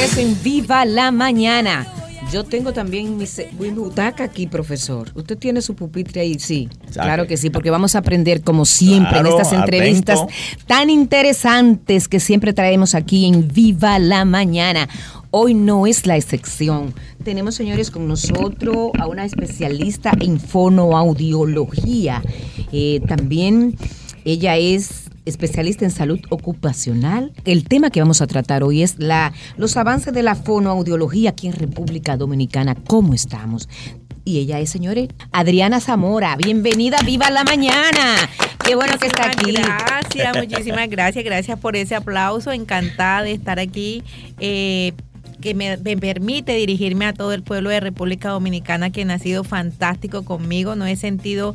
regreso en Viva la Mañana. Yo tengo también mi, butaca aquí, profesor. ¿Usted tiene su pupitre ahí? Sí, claro que sí, porque vamos a aprender como siempre en estas entrevistas tan interesantes que siempre traemos aquí en Viva la Mañana. Hoy no es la excepción. Tenemos, señores, con nosotros a una especialista en fonoaudiología. Eh, también ella es especialista en salud ocupacional. El tema que vamos a tratar hoy es la, los avances de la fonoaudiología aquí en República Dominicana. ¿Cómo estamos? Y ella es, señores, Adriana Zamora. Bienvenida, viva la mañana. Qué bueno que está aquí. Gracias, muchísimas gracias. Gracias por ese aplauso. Encantada de estar aquí. Eh, que me, permite dirigirme a todo el pueblo de República Dominicana, que ha sido fantástico conmigo. No he sentido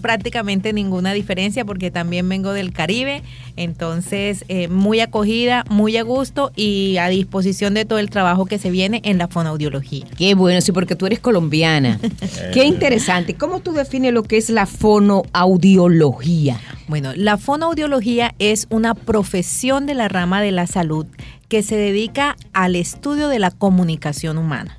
prácticamente ninguna diferencia porque también vengo del Caribe, entonces eh, muy acogida, muy a gusto y a disposición de todo el trabajo que se viene en la fonoaudiología. Qué bueno, sí, porque tú eres colombiana. Qué interesante. ¿Cómo tú defines lo que es la fonoaudiología? Bueno, la fonoaudiología es una profesión de la rama de la salud que se dedica al estudio de la comunicación humana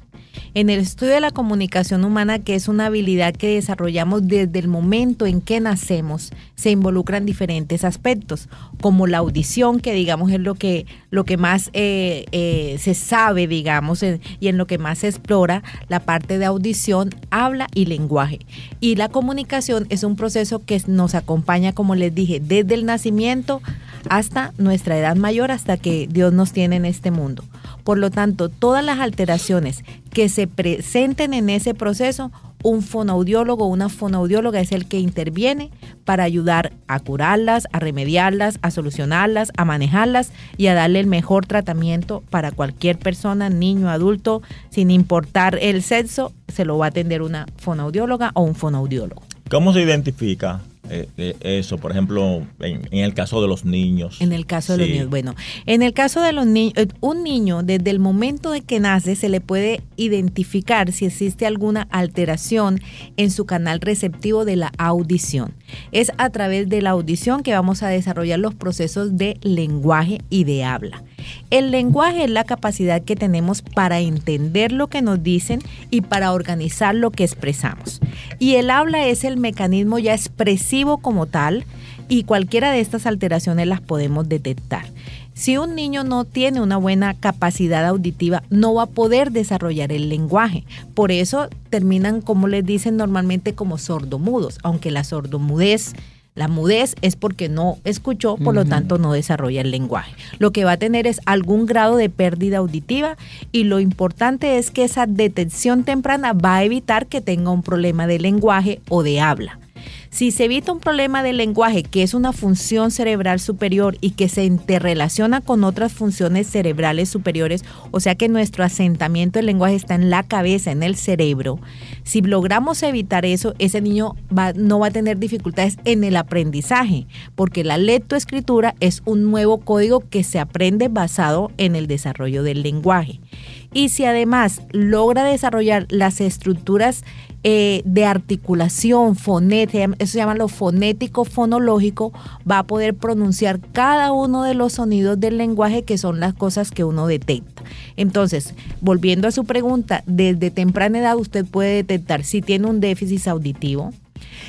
en el estudio de la comunicación humana, que es una habilidad que desarrollamos desde el momento en que nacemos, se involucran diferentes aspectos, como la audición, que digamos es lo que, lo que más eh, eh, se sabe, digamos, y en lo que más se explora, la parte de audición, habla y lenguaje. Y la comunicación es un proceso que nos acompaña, como les dije, desde el nacimiento hasta nuestra edad mayor, hasta que Dios nos tiene en este mundo. Por lo tanto, todas las alteraciones que se presenten en ese proceso, un fonoaudiólogo o una fonoaudióloga es el que interviene para ayudar a curarlas, a remediarlas, a solucionarlas, a manejarlas y a darle el mejor tratamiento para cualquier persona, niño, adulto, sin importar el sexo, se lo va a atender una fonoaudióloga o un fonoaudiólogo. ¿Cómo se identifica eh, eso, por ejemplo, en, el caso de los niños. En el caso de los niños, bueno, en el caso de los niños, eh, un niño desde el momento de que nace se le puede identificar si existe alguna alteración en su canal receptivo de la audición. Es a través de la audición que vamos a desarrollar los procesos de lenguaje y de habla. El lenguaje es la capacidad que tenemos para entender lo que nos dicen y para organizar lo que expresamos. Y el habla es el mecanismo ya expresivo como tal y cualquiera de estas alteraciones las podemos detectar. Si un niño no tiene una buena capacidad auditiva, no va a poder desarrollar el lenguaje. Por eso terminan, como les dicen normalmente, como sordomudos, aunque la sordomudez la mudez es porque no escuchó, por lo tanto no desarrolla el lenguaje. Lo que va a tener es algún grado de pérdida auditiva y lo importante es que esa detección temprana va a evitar que tenga un problema de lenguaje o de habla. Si se evita un problema del lenguaje, que es una función cerebral superior y que se interrelaciona con otras funciones cerebrales superiores, o sea que nuestro asentamiento del lenguaje está en la cabeza, en el cerebro, si logramos evitar eso, ese niño no va a tener dificultades en el aprendizaje, porque la lectoescritura es un nuevo código que se aprende basado en el desarrollo del lenguaje. Y si además logra desarrollar las estructuras eh, de articulación fonética, eso se llama lo fonético fonológico, va a poder pronunciar cada uno de los sonidos del lenguaje que son las cosas que uno detecta. Entonces, volviendo a su pregunta, desde temprana edad usted puede detectar si tiene un déficit auditivo,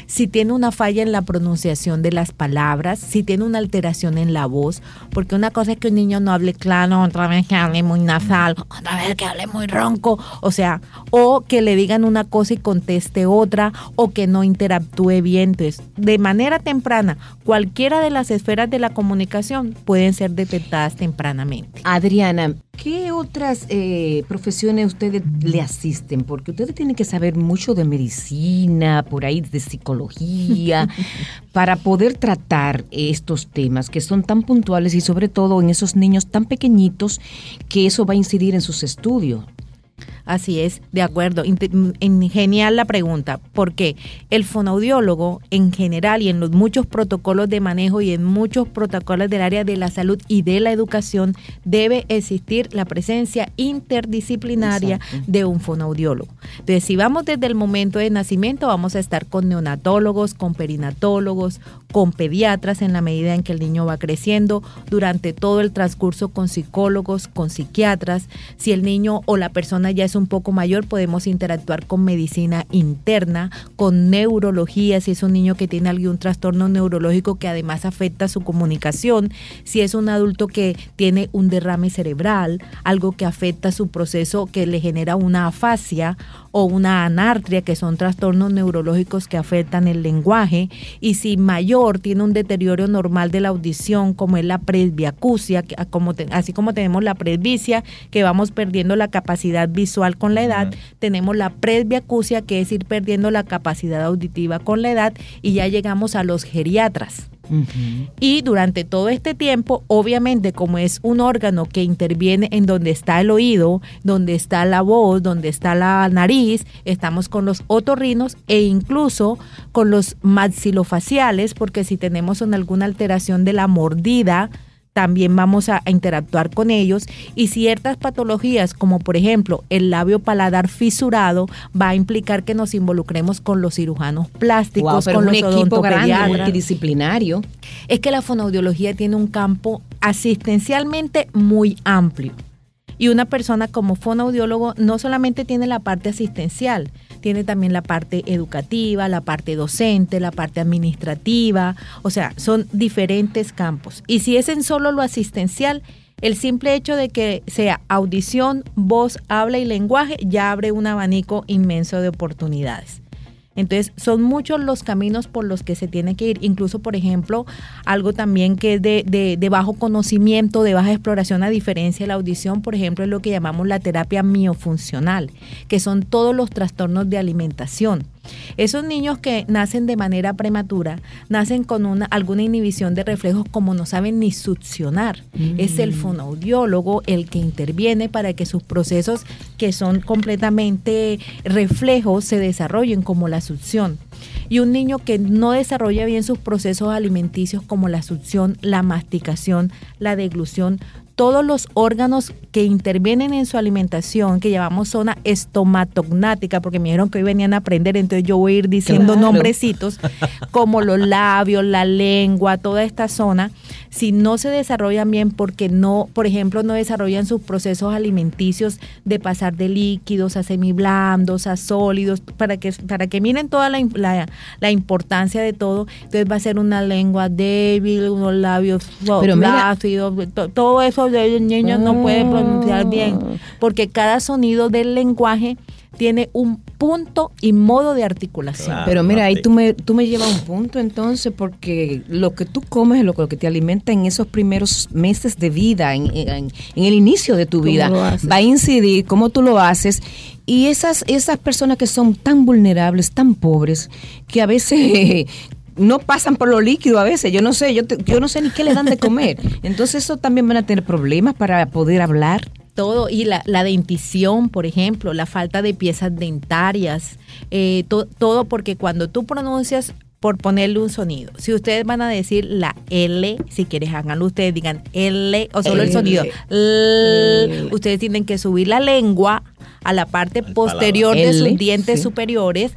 si tiene una falla en la pronunciación de las palabras, si tiene una alteración en la voz, porque una cosa es que un niño no hable claro, otra vez que hable muy nasal, otra vez que hable muy ronco, o sea, o que le digan una cosa y conteste otra, o que no interactúe bien. Entonces, de manera temprana, cualquiera de las esferas de la comunicación pueden ser detectadas tempranamente. Adriana, ¿qué otras eh, profesiones ustedes le asisten? Porque ustedes tienen que saber mucho de medicina, por ahí de psicología, para poder tratar estos temas que son tan puntuales y sobre todo en esos niños tan pequeñitos que eso va a incidir en sus estudios. Así es, de acuerdo. genial la pregunta, porque el fonoaudiólogo en general y en los muchos protocolos de manejo y en muchos protocolos del área de la salud y de la educación debe existir la presencia interdisciplinaria de un fonoaudiólogo. Entonces, si vamos desde el momento de nacimiento, vamos a estar con neonatólogos, con perinatólogos, con pediatras en la medida en que el niño va creciendo, durante todo el transcurso con psicólogos, con psiquiatras. Si el niño o la persona ya es un poco mayor, podemos interactuar con medicina interna, con neurología, si es un niño que tiene algún trastorno neurológico que además afecta su comunicación, si es un adulto que tiene un derrame cerebral, algo que afecta su proceso que le genera una afasia o una anartria, que son trastornos neurológicos que afectan el lenguaje, y si mayor tiene un deterioro normal de la audición, como es la presbiacusia, como así como tenemos la presbicia, que vamos perdiendo la capacidad visual con la edad, tenemos la presbiacusia, que es ir perdiendo la capacidad auditiva con la edad, y ya llegamos a los geriatras. Y durante todo este tiempo, obviamente como es un órgano que interviene en donde está el oído, donde está la voz, donde está la nariz, estamos con los otorrinos e incluso con los maxilofaciales, porque si tenemos alguna alteración de la mordida, también vamos a, interactuar con ellos y ciertas patologías como por ejemplo el labio paladar fisurado va a implicar que nos involucremos con los cirujanos plásticos, con los grande, multidisciplinario. Es que la fonoaudiología tiene un campo asistencialmente muy amplio. Y una persona como fonoaudiólogo no solamente tiene la parte asistencial, tiene también la parte educativa, la parte docente, la parte administrativa, o sea, son diferentes campos. Y si es en solo lo asistencial, el simple hecho de que sea audición, voz, habla y lenguaje ya abre un abanico inmenso de oportunidades. Entonces, son muchos los caminos por los que se tiene que ir. Incluso, por ejemplo, algo también que es de, bajo conocimiento, de baja exploración, a diferencia de la audición, por ejemplo, es lo que llamamos la terapia miofuncional, que son todos los trastornos de alimentación. Esos niños que nacen de manera prematura, nacen con una, alguna inhibición de reflejos como no saben ni succionar. Es el mm. fonoaudiólogo el que interviene para que sus procesos que son completamente reflejos se desarrollen como la succión. Y un niño que no desarrolla bien sus procesos alimenticios como la succión, la masticación, la deglución, todos los órganos que intervienen en su alimentación, que llamamos zona estomatognática, porque me dijeron que hoy venían a aprender, entonces yo voy a ir diciendo nombrecitos, como los labios, la lengua, toda esta zona, si no se desarrollan bien porque no, por ejemplo, no desarrollan sus procesos alimenticios de pasar de líquidos a semiblandos, a sólidos, para que, para que miren toda la, la, importancia de todo, entonces va a ser una lengua débil, unos labios ácidos, todo eso de niños no pueden pronunciar bien, ah. porque cada sonido del lenguaje tiene un punto y modo de articulación. Pero mira, ahí tú me, tú me llevas un punto entonces, porque lo que tú comes, lo, lo que te alimenta en esos primeros meses de vida, en, en, el inicio de tu vida, va a incidir cómo tú lo haces. Y esas, esas personas que son tan vulnerables, tan pobres, que a veces no pasan por lo líquido a veces, yo no sé, yo, yo no sé ni qué le dan de comer. Entonces eso también van a tener problemas para poder hablar todo, y la, dentición, por ejemplo, la falta de piezas dentarias, eh, todo porque cuando tú pronuncias por ponerle un sonido. Si ustedes van a decir la L, si quieres háganlo ustedes, digan L o solo el sonido. ustedes tienen que subir la lengua a la parte posterior de sus dientes superiores.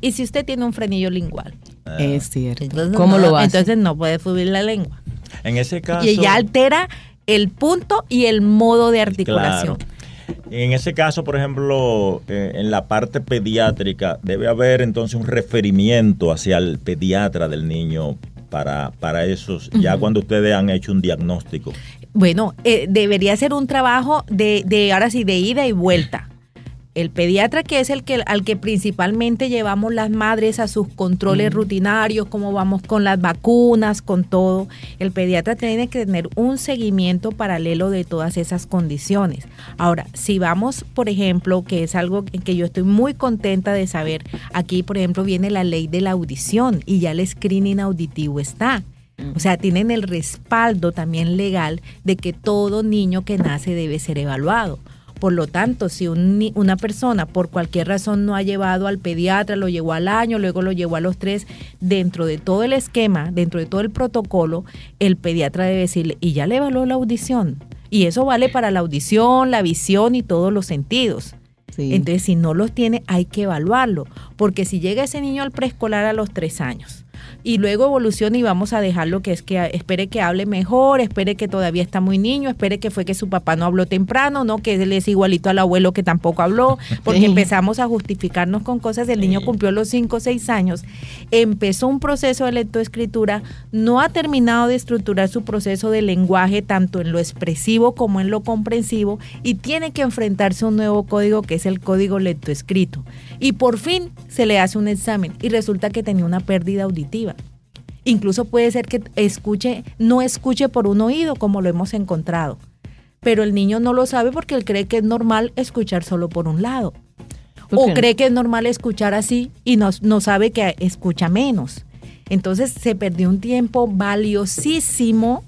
y si usted tiene un frenillo lingual. Es cierto. Entonces, ¿Cómo lo hace? Entonces no puede subir la lengua. En ese caso. Y ya altera el punto y el modo de articulación. En ese caso, por ejemplo, eh, en la parte pediátrica, debe haber entonces un referimiento hacia el pediatra del niño para, para esos, ya cuando ustedes han hecho un diagnóstico. Bueno, eh, debería ser un trabajo de, de, ahora sí, de ida y vuelta el pediatra que es el que al que principalmente llevamos las madres a sus controles rutinarios, como vamos con las vacunas, con todo, el pediatra tiene que tener un seguimiento paralelo de todas esas condiciones. Ahora, si vamos, por ejemplo, que es algo en que yo estoy muy contenta de saber, aquí, por ejemplo, viene la ley de la audición y ya el screening auditivo está. O sea, tienen el respaldo también legal de que todo niño que nace debe ser evaluado Por lo tanto, si una persona por cualquier razón no ha llevado al pediatra, lo llevó al año, luego lo llevó a los tres, dentro de todo el esquema, dentro de todo el protocolo, el pediatra debe decirle, y ya le evaluó la audición. Y eso vale para la audición, la visión y todos los sentidos. Entonces, si no los tiene, hay que evaluarlo. Porque si llega ese niño al preescolar a los tres años y luego evoluciona y vamos a dejarlo que es que espere que hable mejor, espere que todavía está muy niño, espere que fue que su papá no habló temprano, no que él es igualito al abuelo que tampoco habló, porque empezamos a justificarnos con cosas, el niño cumplió los 5 o 6 años, empezó un proceso de lectoescritura, no ha terminado de estructurar su proceso de lenguaje tanto en lo expresivo como en lo comprensivo y tiene que enfrentarse a un nuevo código que es el código lectoescrito. Y por fin se le hace un examen y resulta que tenía una pérdida auditiva. Incluso puede ser que escuche, no escuche por un oído, como lo hemos encontrado. Pero el niño no lo sabe porque él cree que es normal escuchar solo por un lado. O cree que es normal escuchar así y no, no sabe que escucha menos. Entonces se perdió un tiempo valiosísimo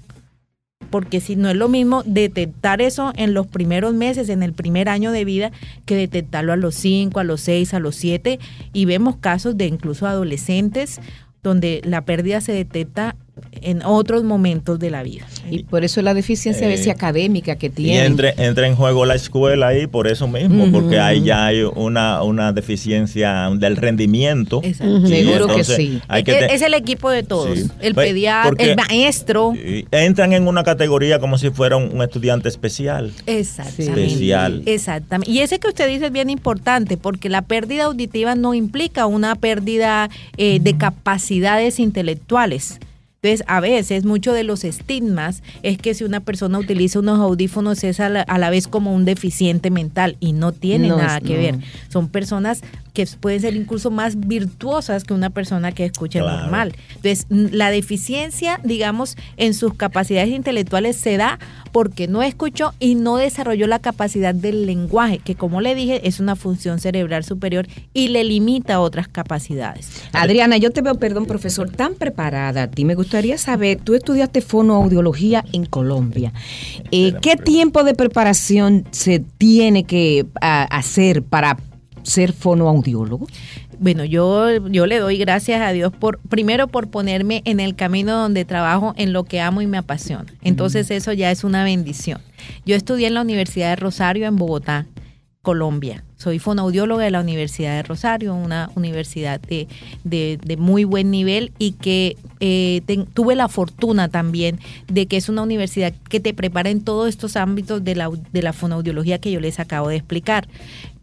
porque si no es lo mismo detectar eso en los primeros meses, en el primer año de vida, que detectarlo a los 5, a los 6, a los 7, y vemos casos de incluso adolescentes donde la pérdida se detecta en otros momentos de la vida. Y por eso la deficiencia eh, académica que tiene. Y entra, entra en juego la escuela ahí por eso mismo, porque ahí ya hay una, una deficiencia del rendimiento. Seguro que sí. es, el equipo de todos, el pues, pediatra, el maestro. Entran en una categoría como si fuera un, estudiante especial. Exactamente. Especial. Exactamente. Y ese que usted dice es bien importante, porque la pérdida auditiva no implica una pérdida eh, de capacidades intelectuales. Entonces, a veces, mucho de los estigmas es que si una persona utiliza unos audífonos es a la, vez como un deficiente mental y no tiene nada que ver. Son personas que pueden ser incluso más virtuosas que una persona que escuche normal. Entonces, la deficiencia, digamos, en sus capacidades intelectuales se da porque no escuchó y no desarrolló la capacidad del lenguaje, que como le dije, es una función cerebral superior y le limita otras capacidades. Adriana, yo te veo, perdón, profesor, tan preparada. A ti me gustaría saber, tú estudiaste fonoaudiología en Colombia. Eh, ¿Qué tiempo de preparación se tiene que hacer para ser fonoaudiólogo? Bueno, yo, yo le doy gracias a Dios por, primero por ponerme en el camino donde trabajo en lo que amo y me apasiona. Entonces eso ya es una bendición. Yo estudié en la Universidad de Rosario en Bogotá, Colombia. Soy fonoaudióloga de la Universidad de Rosario, una universidad de, de, muy buen nivel y que eh, tuve la fortuna también de que es una universidad que te prepara en todos estos ámbitos de la, de la fonoaudiología que yo les acabo de explicar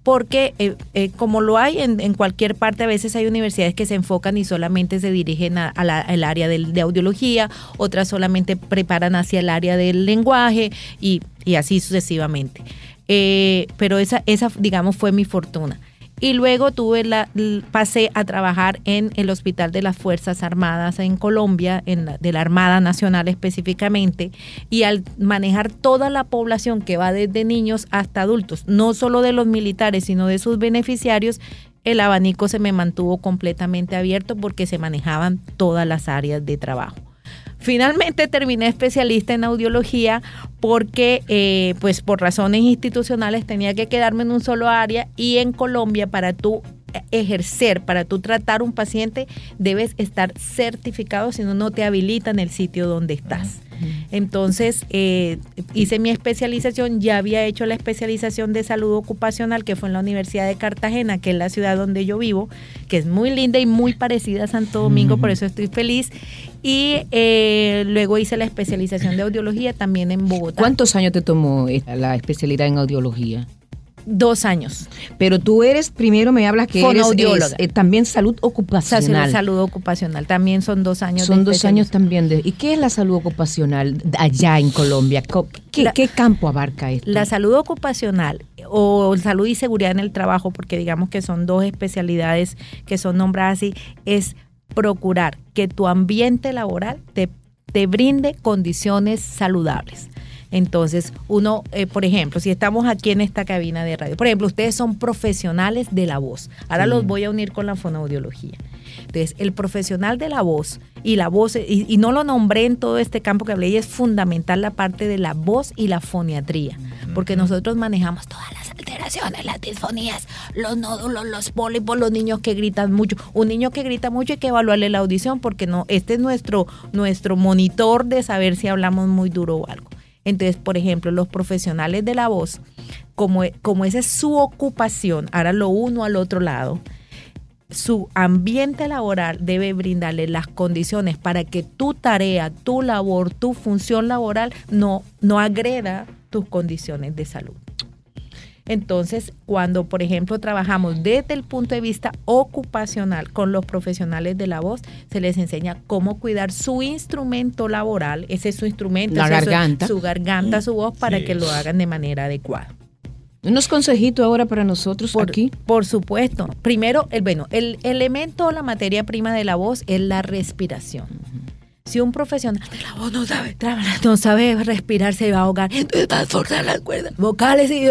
porque eh, eh, como lo hay en, cualquier parte, a veces hay universidades que se enfocan y solamente se dirigen al área de, audiología, otras solamente preparan hacia el área del lenguaje y, así sucesivamente. Eh, pero esa, esa, digamos, fue mi fortuna y luego tuve la, pasé a trabajar en el Hospital de las Fuerzas Armadas en Colombia, en de la Armada Nacional específicamente, y al manejar toda la población que va desde niños hasta adultos, no solo de los militares, sino de sus beneficiarios, el abanico se me mantuvo completamente abierto porque se manejaban todas las áreas de trabajo. Finalmente terminé especialista en audiología porque, eh, pues por razones institucionales, tenía que quedarme en un solo área y en Colombia para tú ejercer, para tú tratar un paciente, debes estar certificado, si no, no te habilita en el sitio donde estás. Entonces, eh, hice mi especialización, ya había hecho la especialización de salud ocupacional que fue en la Universidad de Cartagena, que es la ciudad donde yo vivo, que es muy linda y muy parecida a Santo Domingo, por eso estoy feliz. Y eh, luego hice la especialización de audiología también en Bogotá. ¿Cuántos años te tomó la especialidad en audiología? Dos años. Pero tú eres, primero me hablas que eres eh, también salud ocupacional. Salud, ocupacional, también son dos años. Son dos años también. De, ¿Y qué es la salud ocupacional allá en Colombia? ¿Qué, campo abarca esto? La salud ocupacional o salud y seguridad en el trabajo, porque digamos que son dos especialidades que son nombradas así, es procurar que tu ambiente laboral te, te brinde condiciones saludables. Entonces, uno, eh, por ejemplo, si estamos aquí en esta cabina de radio, por ejemplo, ustedes son profesionales de la voz. Ahora los voy a unir con la fonoaudiología. Entonces, el profesional de la voz y la voz, y, no lo nombré en todo este campo que hablé, y es fundamental la parte de la voz y la foniatría, porque nosotros manejamos todas las alteraciones, las disfonías, los nódulos, los pólipos, los niños que gritan mucho. Un niño que grita mucho hay que evaluarle la audición porque no, este es nuestro, nuestro monitor de saber si hablamos muy duro o algo. Entonces, por ejemplo, los profesionales de la voz, como, como esa es su ocupación, ahora lo uno al otro lado, su ambiente laboral debe brindarle las condiciones para que tu tarea, tu labor, tu función laboral no, no agreda tus condiciones de salud. Entonces, cuando, por ejemplo, trabajamos desde el punto de vista ocupacional con los profesionales de la voz, se les enseña cómo cuidar su instrumento laboral, ese es su instrumento, la garganta. su garganta, su voz, para que lo hagan de manera adecuada. Unos consejitos ahora para nosotros por, aquí. Por supuesto. Primero, el bueno, el elemento, la materia prima de la voz es la respiración. Si un profesional de la voz no sabe, no sabe respirar, se va a ahogar, entonces va a forzar las cuerdas vocales y,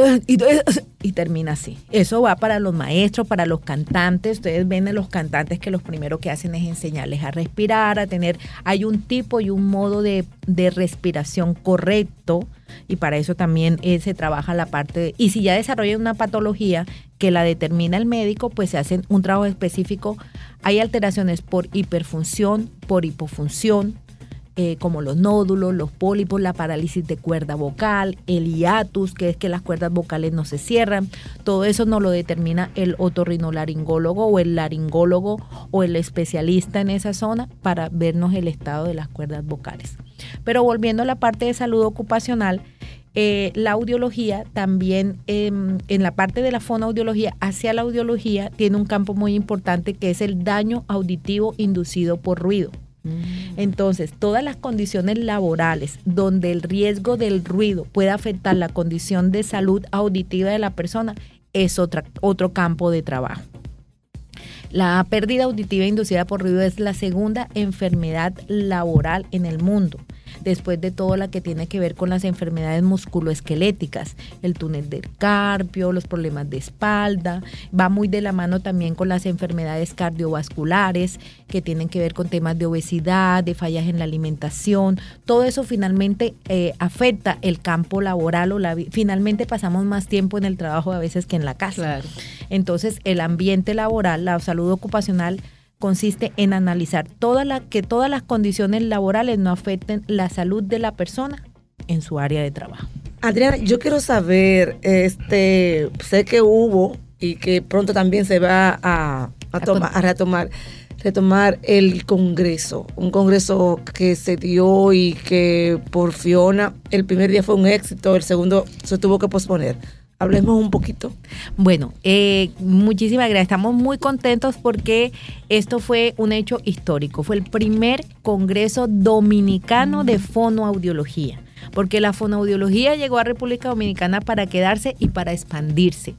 y, termina así. Eso va para los maestros, para los cantantes. Ustedes ven en los cantantes que los primero que hacen es enseñarles a respirar, a tener, hay un tipo y un modo de, de respiración correcto y para eso también eh, se trabaja la parte, y si ya desarrollan una patología que la determina el médico, pues se hace un trabajo específico hay alteraciones por hiperfunción, por hipofunción, eh, como los nódulos, los pólipos, la parálisis de cuerda vocal, el hiatus, que es que las cuerdas vocales no se cierran. Todo eso nos lo determina el otorrinolaringólogo o el laringólogo o el especialista en esa zona para vernos el estado de las cuerdas vocales. Pero volviendo a la parte de salud ocupacional, eh, la audiología también em, en la parte de la fonoaudiología hacia la audiología tiene un campo muy importante que es el daño auditivo inducido por ruido. Mm. Entonces, todas las condiciones laborales donde el riesgo del ruido puede afectar la condición de salud auditiva de la persona es otra, otro campo de trabajo. La pérdida auditiva inducida por ruido es la segunda enfermedad laboral en el mundo después de todo la que tiene que ver con las enfermedades musculoesqueléticas, el túnel del carpio, los problemas de espalda, va muy de la mano también con las enfermedades cardiovasculares que tienen que ver con temas de obesidad, de fallas en la alimentación, todo eso finalmente eh, afecta el campo laboral o la finalmente pasamos más tiempo en el trabajo a veces que en la casa. Entonces, el ambiente laboral, la salud ocupacional consiste en analizar toda la, que todas las condiciones laborales no afecten la salud de la persona en su área de trabajo. Adriana, yo quiero saber, este, sé que hubo y que pronto también se va a, tomar, a retomar, retomar el Congreso, un Congreso que se dio y que por Fiona el primer día fue un éxito, el segundo se tuvo que posponer. Hablemos un poquito. Bueno, eh, muchísimas gracias. Estamos muy contentos porque esto fue un hecho histórico. Fue el primer Congreso Dominicano de Fonoaudiología porque la fonoaudiología llegó a República Dominicana para quedarse y para expandirse.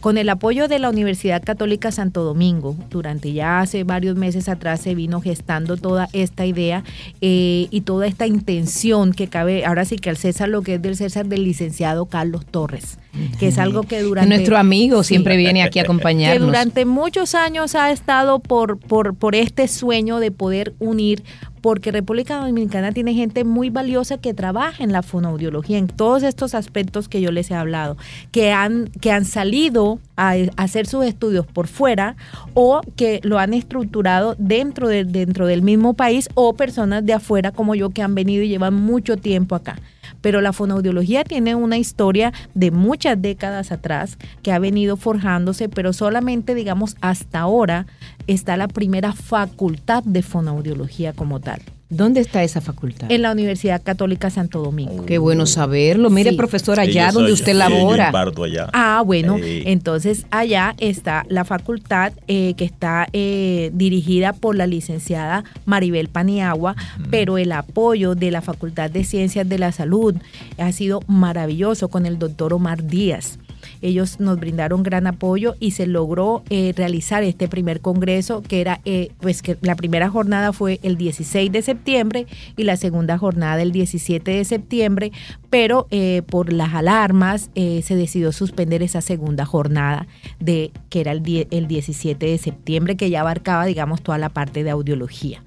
Con el apoyo de la Universidad Católica Santo Domingo, durante ya hace varios meses atrás se vino gestando toda esta idea eh, y toda esta intención que cabe, ahora sí que al César lo que es del César del licenciado Carlos Torres, que es algo que durante... Nuestro amigo siempre viene aquí a acompañarnos. Que durante muchos años ha estado por, por, por este sueño de poder unir porque República Dominicana tiene gente muy valiosa que trabaja en la fonoaudiología, en todos estos aspectos que yo les he hablado, que han, que han salido a, hacer sus estudios por fuera o que lo han estructurado dentro, de, dentro del mismo país o personas de afuera como yo que han venido y llevan mucho tiempo acá. Pero la fonoaudiología tiene una historia de muchas décadas atrás que ha venido forjándose, pero solamente, digamos, hasta ahora está la primera facultad de fonoaudiología como tal. ¿Dónde está esa facultad? En la Universidad Católica Santo Domingo. Qué bueno saberlo. Mire, profesor, allá donde usted labora. Allá. Ah, bueno, entonces allá está la facultad eh, que está eh, dirigida por la licenciada Maribel Paniagua, pero el apoyo de la Facultad de Ciencias de la Salud ha sido maravilloso con el doctor Omar Díaz. Ellos nos brindaron gran apoyo y se logró eh, realizar este primer congreso, que era, eh, pues que la primera jornada fue el 16 de septiembre y la segunda jornada el 17 de septiembre, pero eh, por las alarmas se decidió suspender esa segunda jornada de que era el, el 17 de septiembre, que ya abarcaba, digamos, toda la parte de audiología.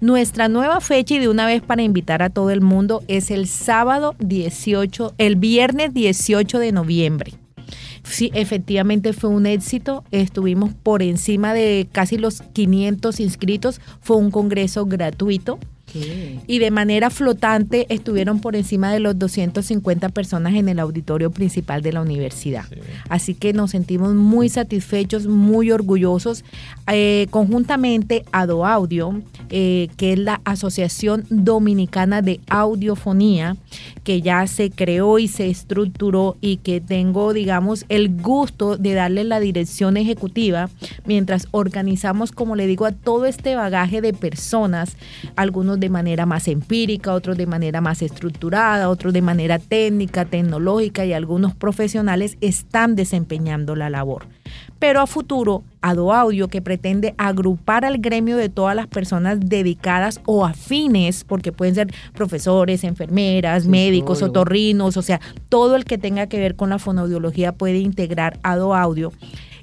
Nuestra nueva fecha y de una vez para invitar a todo el mundo es el sábado 18, el viernes 18 de noviembre Sí, efectivamente fue un éxito. Estuvimos por encima de casi los 500 inscritos. Fue un congreso gratuito. Y de manera flotante estuvieron por encima de los 250 personas en el auditorio principal de la universidad. Así que nos sentimos muy satisfechos, muy orgullosos. Eh, conjuntamente Ado Audio, eh, que es la Asociación Dominicana de Audiofonía, que ya se creó y se estructuró y que tengo, digamos, el gusto de darle la dirección ejecutiva mientras organizamos, como le digo, a todo este bagaje de personas, algunos de manera más empírica, otros de manera más estructurada, otros de manera técnica, tecnológica y algunos profesionales están desempeñando la labor. Pero a futuro, Ado Audio, que pretende agrupar al gremio de todas las personas dedicadas o afines, porque pueden ser profesores, enfermeras, médicos, otorrinos, o sea, todo el que tenga que ver con la fonoaudiología puede integrar Ado Audio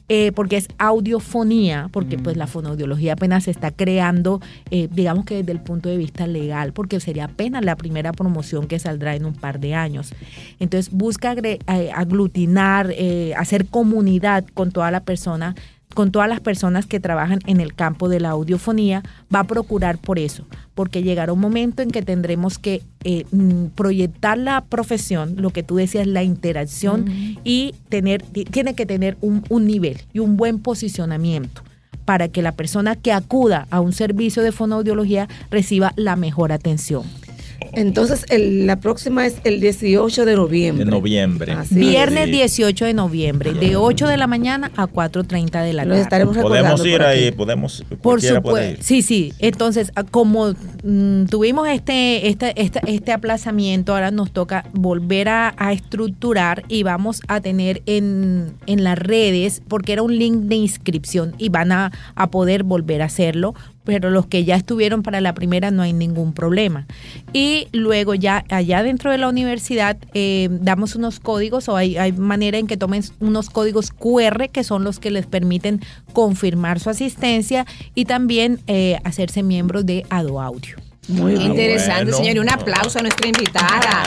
eh, porque es audiofonía, porque pues la mm. fonoaudiología apenas se está creando, eh, digamos que desde el punto de vista legal, porque sería apenas la primera promoción que saldrá en un par de años. Entonces busca eh, aglutinar, hacer comunidad con toda la persona con todas las personas que trabajan en el campo de la audiofonía, va a procurar por eso, porque llegará un momento en que tendremos que eh, mm, proyectar la profesión, lo que tú decías, la interacción, y tener, tiene que tener un, un nivel y un buen posicionamiento para que la persona que acuda a un servicio de fonoaudiología reciba la mejor atención. Entonces, la próxima es el 18 de noviembre. De noviembre. Viernes 18 de noviembre, de 8 de la mañana a 4.30 de la tarde. estaremos Podemos ir ahí, podemos. Por supuesto. Sí, sí. Entonces, ah, como mm, tuvimos este, este, este, este, aplazamiento, ahora nos toca volver a, estructurar y vamos a tener en, en, las redes, porque era un link de inscripción y van a, a poder volver a hacerlo pero los que ya estuvieron para la primera no hay ningún problema. Y luego ya allá dentro de la universidad eh, damos unos códigos o hay, hay manera en que tomen unos códigos QR que son los que les permiten confirmar su asistencia y también eh, hacerse miembros de Ado Audio. Muy interesante, señor. Y un aplauso a nuestra invitada,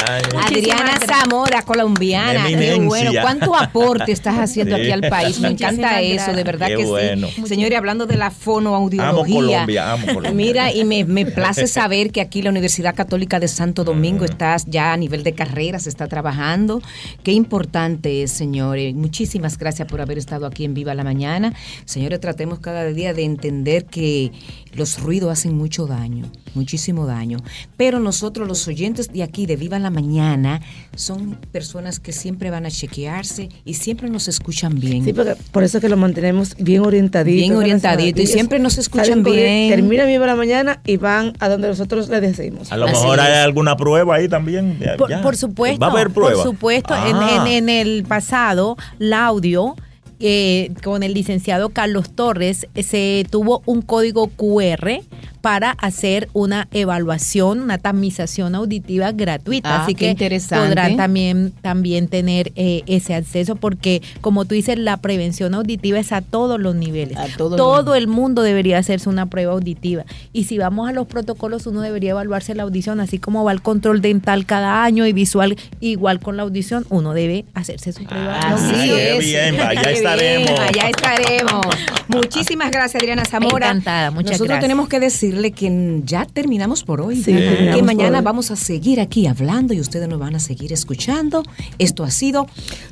Adriana Zamora, colombiana. Qué bueno. ¿Cuánto aporte estás haciendo aquí al país? Me encanta eso, de verdad que sí. Señor, y hablando de la fonoaudiología. Amo Colombia, Mira, y me, me place saber que aquí la Universidad Católica de Santo Domingo mm. está ya a nivel de carrera, se está trabajando. Qué importante es, señores. Muchísimas gracias por haber estado aquí en Viva la Mañana. Señores, tratemos cada día de entender que los ruidos hacen mucho daño, muchísimo daño. Pero nosotros, los oyentes de aquí, de Viva la Mañana, son personas que siempre van a chequearse y siempre nos escuchan bien. Sí, porque por eso que lo mantenemos bien orientadito. Bien orientadito y siempre nos escuchan bien. Termina Viva la Mañana y van a donde nosotros les decimos. A lo mejor hay alguna prueba ahí también. Por, supuesto. Va a haber prueba. Por supuesto. En, ah. en el pasado, la audio eh, con el licenciado Carlos Torres se tuvo un código QR para hacer una evaluación, una tamización auditiva gratuita. Ah, Así que podrán también, también tener eh, ese acceso porque, como tú dices, la prevención auditiva es a todos los niveles. Todo el mundo debería hacerse una prueba auditiva. Y si vamos a los protocolos, uno debería evaluarse la audición, así como va el control dental cada año y visual igual con la audición, uno debe hacerse su prueba. Así es. Bien, allá estaremos. allá estaremos. Muchísimas gracias, Adriana Zamora. Encantada, muchas Nosotros tenemos que decir que ya terminamos por hoy. que mañana vamos a seguir aquí hablando y ustedes nos van a seguir escuchando. Esto ha sido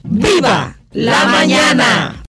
¡Viva la mañana!